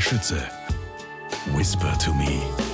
Schütze. Whisper to me.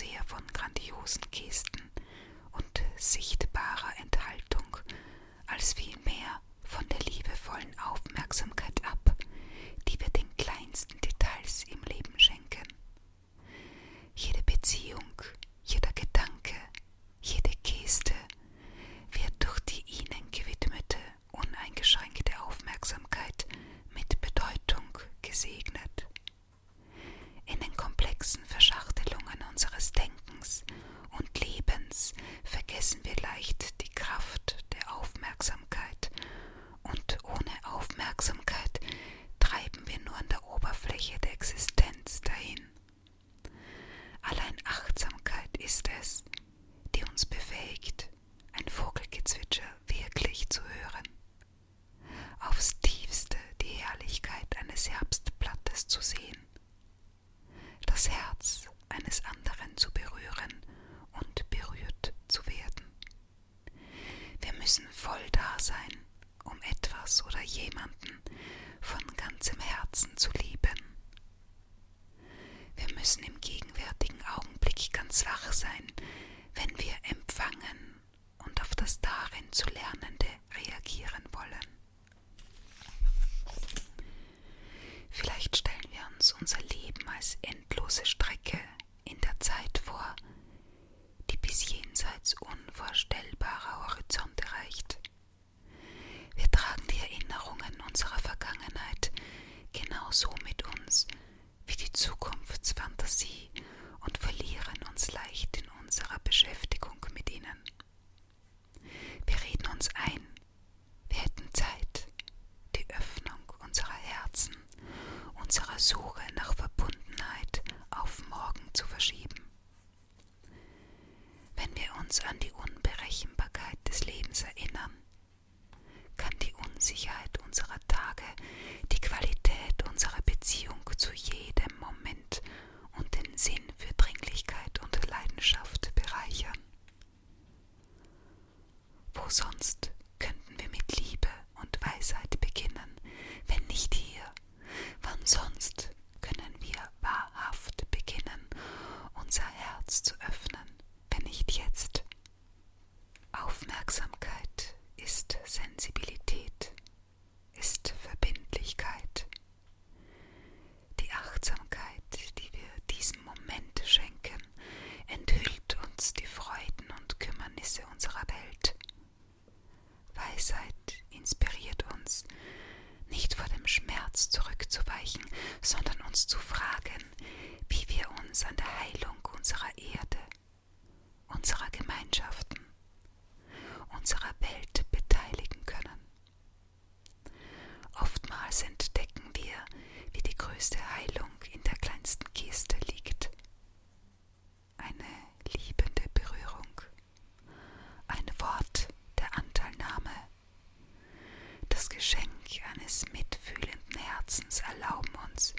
sehr von grandiosen Gesten und sichtbarer Enthaltung, als vielmehr von der liebevollen Aufmerksamkeit ab, die wir den kleinsten jemanden von ganzem Herzen zu lieben. Wir müssen im gegenwärtigen Augenblick ganz wach sein, wenn wir empfangen und auf das darin zu Lernende reagieren wollen. Vielleicht stellen wir uns unser Leben als endlose Strecke in der Zeit vor, die bis jenseits unvorstellbarer Horizonte reicht. Erinnerungen unserer Vergangenheit genauso mit uns. Weisheit inspiriert uns, nicht vor dem Schmerz zurückzuweichen, sondern uns zu fragen, wie wir uns an der Heilung unserer Erde, unserer Gemeinschaften, unserer Welt beteiligen können. Oftmals entdecken wir, wie die größte Heilung in der kleinsten Geste liegt. words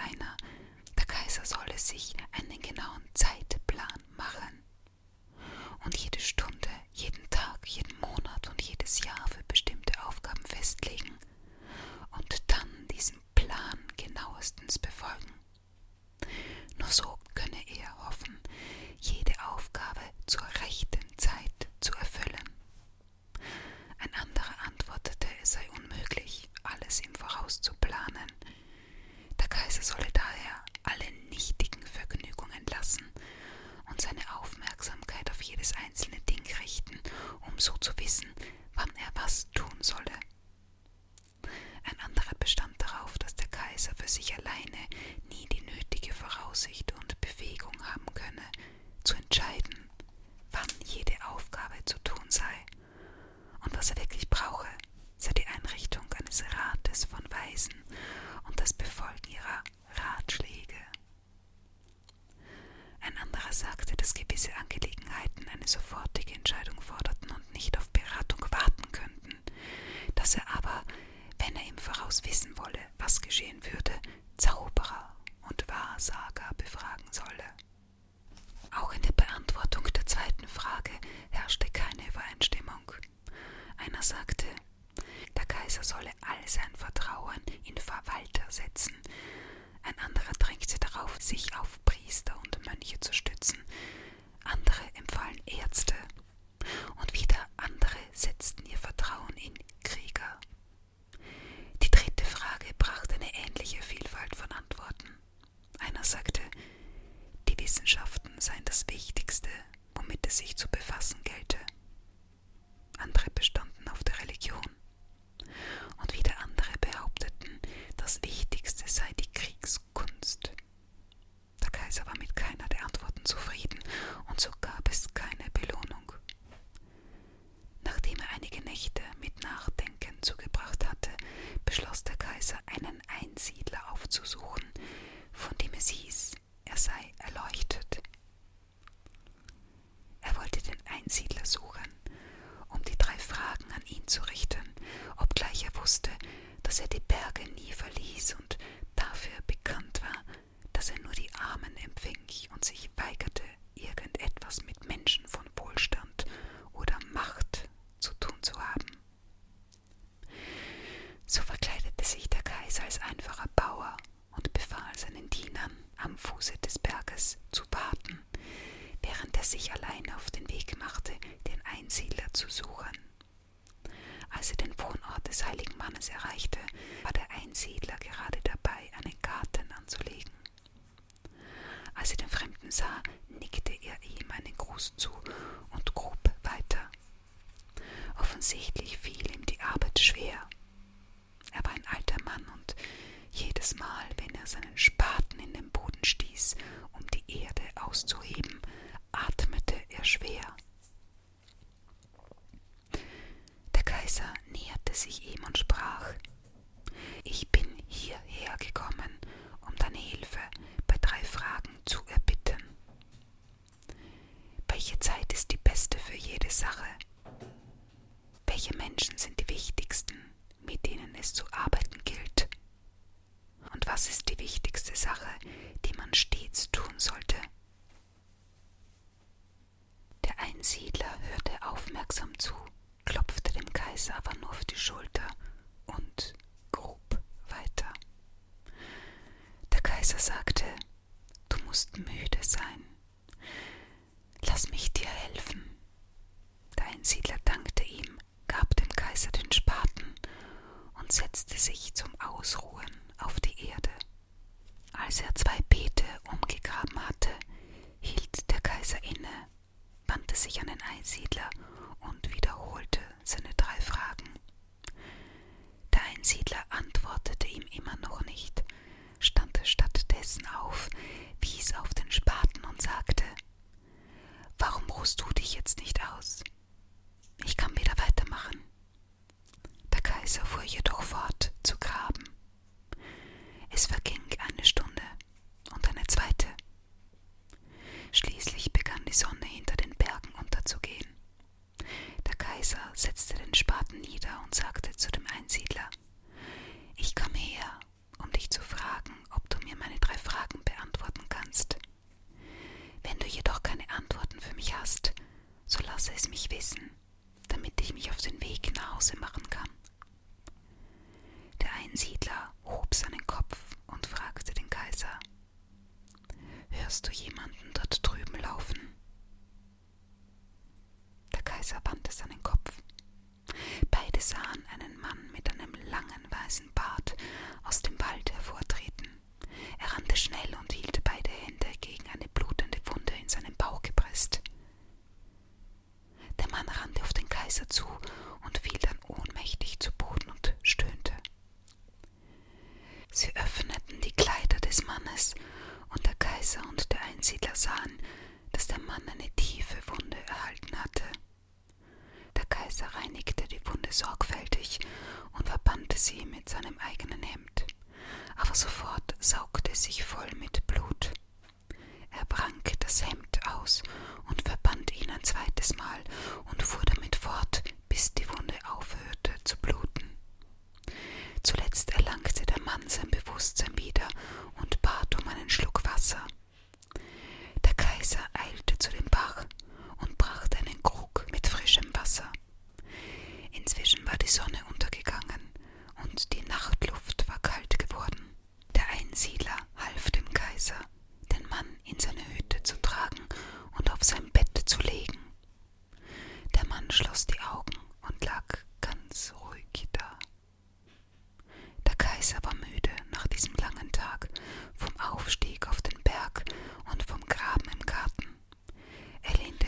einer, der Kaiser solle sich einen genauen Zeitplan machen. Und jede Stunde, jeden Tag, jeden Monat und jedes Jahr für bestimmte Aufgaben festlegen. jedes einzelne Ding richten, um so zu wissen, wann er was tun solle. Dieser näherte sich ihm und sprach Ich bin hierher gekommen, um deine Hilfe bei drei Fragen zu erbitten. Welche Zeit ist die beste für jede Sache? Welche Menschen sind die wichtigsten, mit denen es zu arbeiten gilt? Und was ist die wichtigste Sache, die man stets tun sollte? Der Einsiedler hörte aufmerksam zu wies aber nur auf die Schulter und grub weiter. Der Kaiser sagte, du musst müde sein. Lass mich dir helfen. Der Einsiedler dankte ihm, gab dem Kaiser den Spaten und setzte sich zum Ausruhen auf die Erde. Als er zwei Beete umgegraben hatte, hielt der Kaiser inne, wandte sich an den Einsiedler und wiederholte seine Fragen. Der Einsiedler antwortete ihm immer noch nicht, stand stattdessen auf, wies auf den Spalt essen, damit ich mich auf den Weg nach Hause machen kann. Der Einsiedler hob seinen Kopf und fragte den Kaiser Hörst du jemanden? Roxanne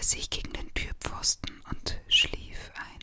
sich gegen den Türpfosten und schlief ein.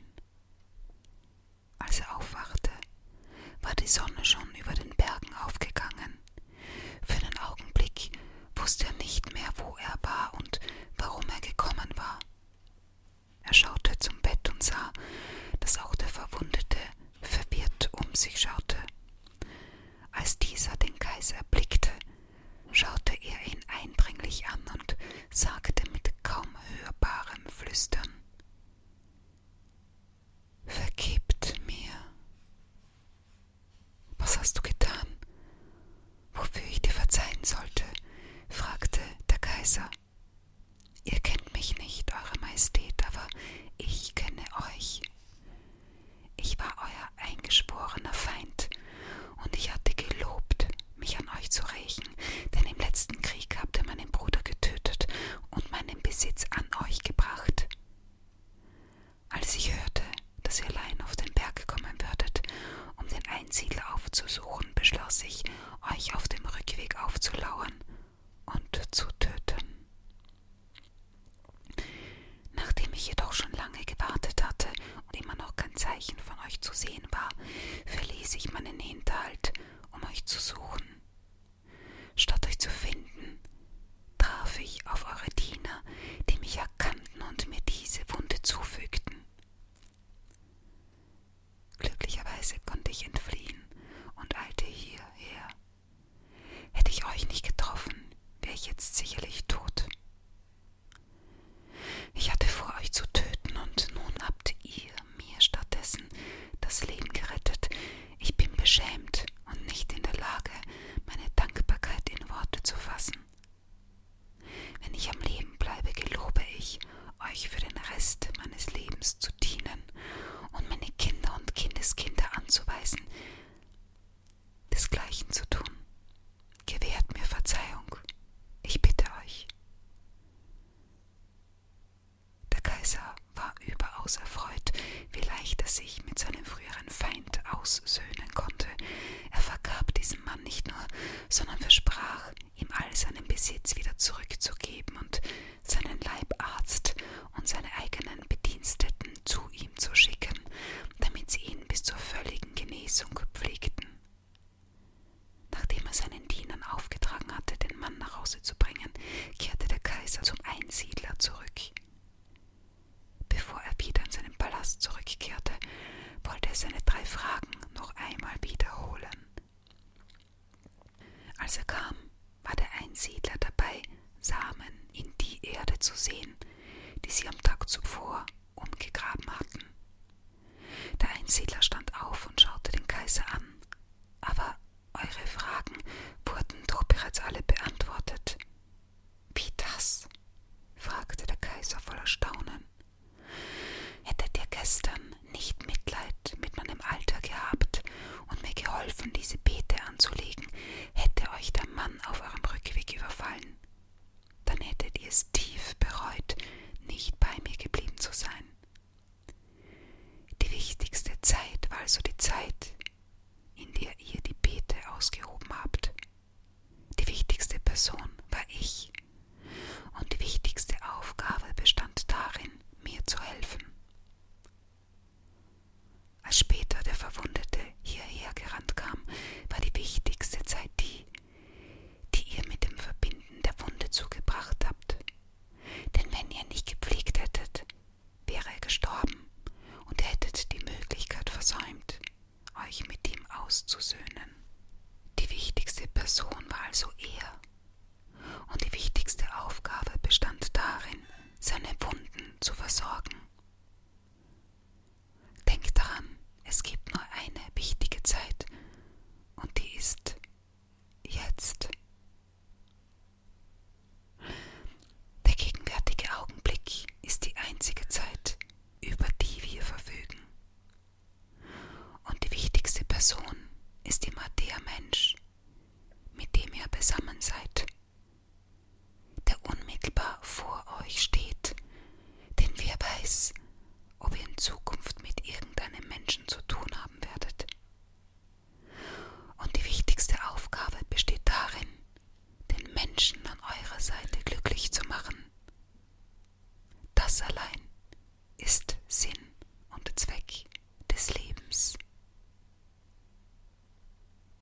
Person ist immer der Mensch, mit dem ihr beisammen seid, der unmittelbar vor euch steht, denn wer weiß, ob ihr in Zukunft mit irgendeinem Menschen zu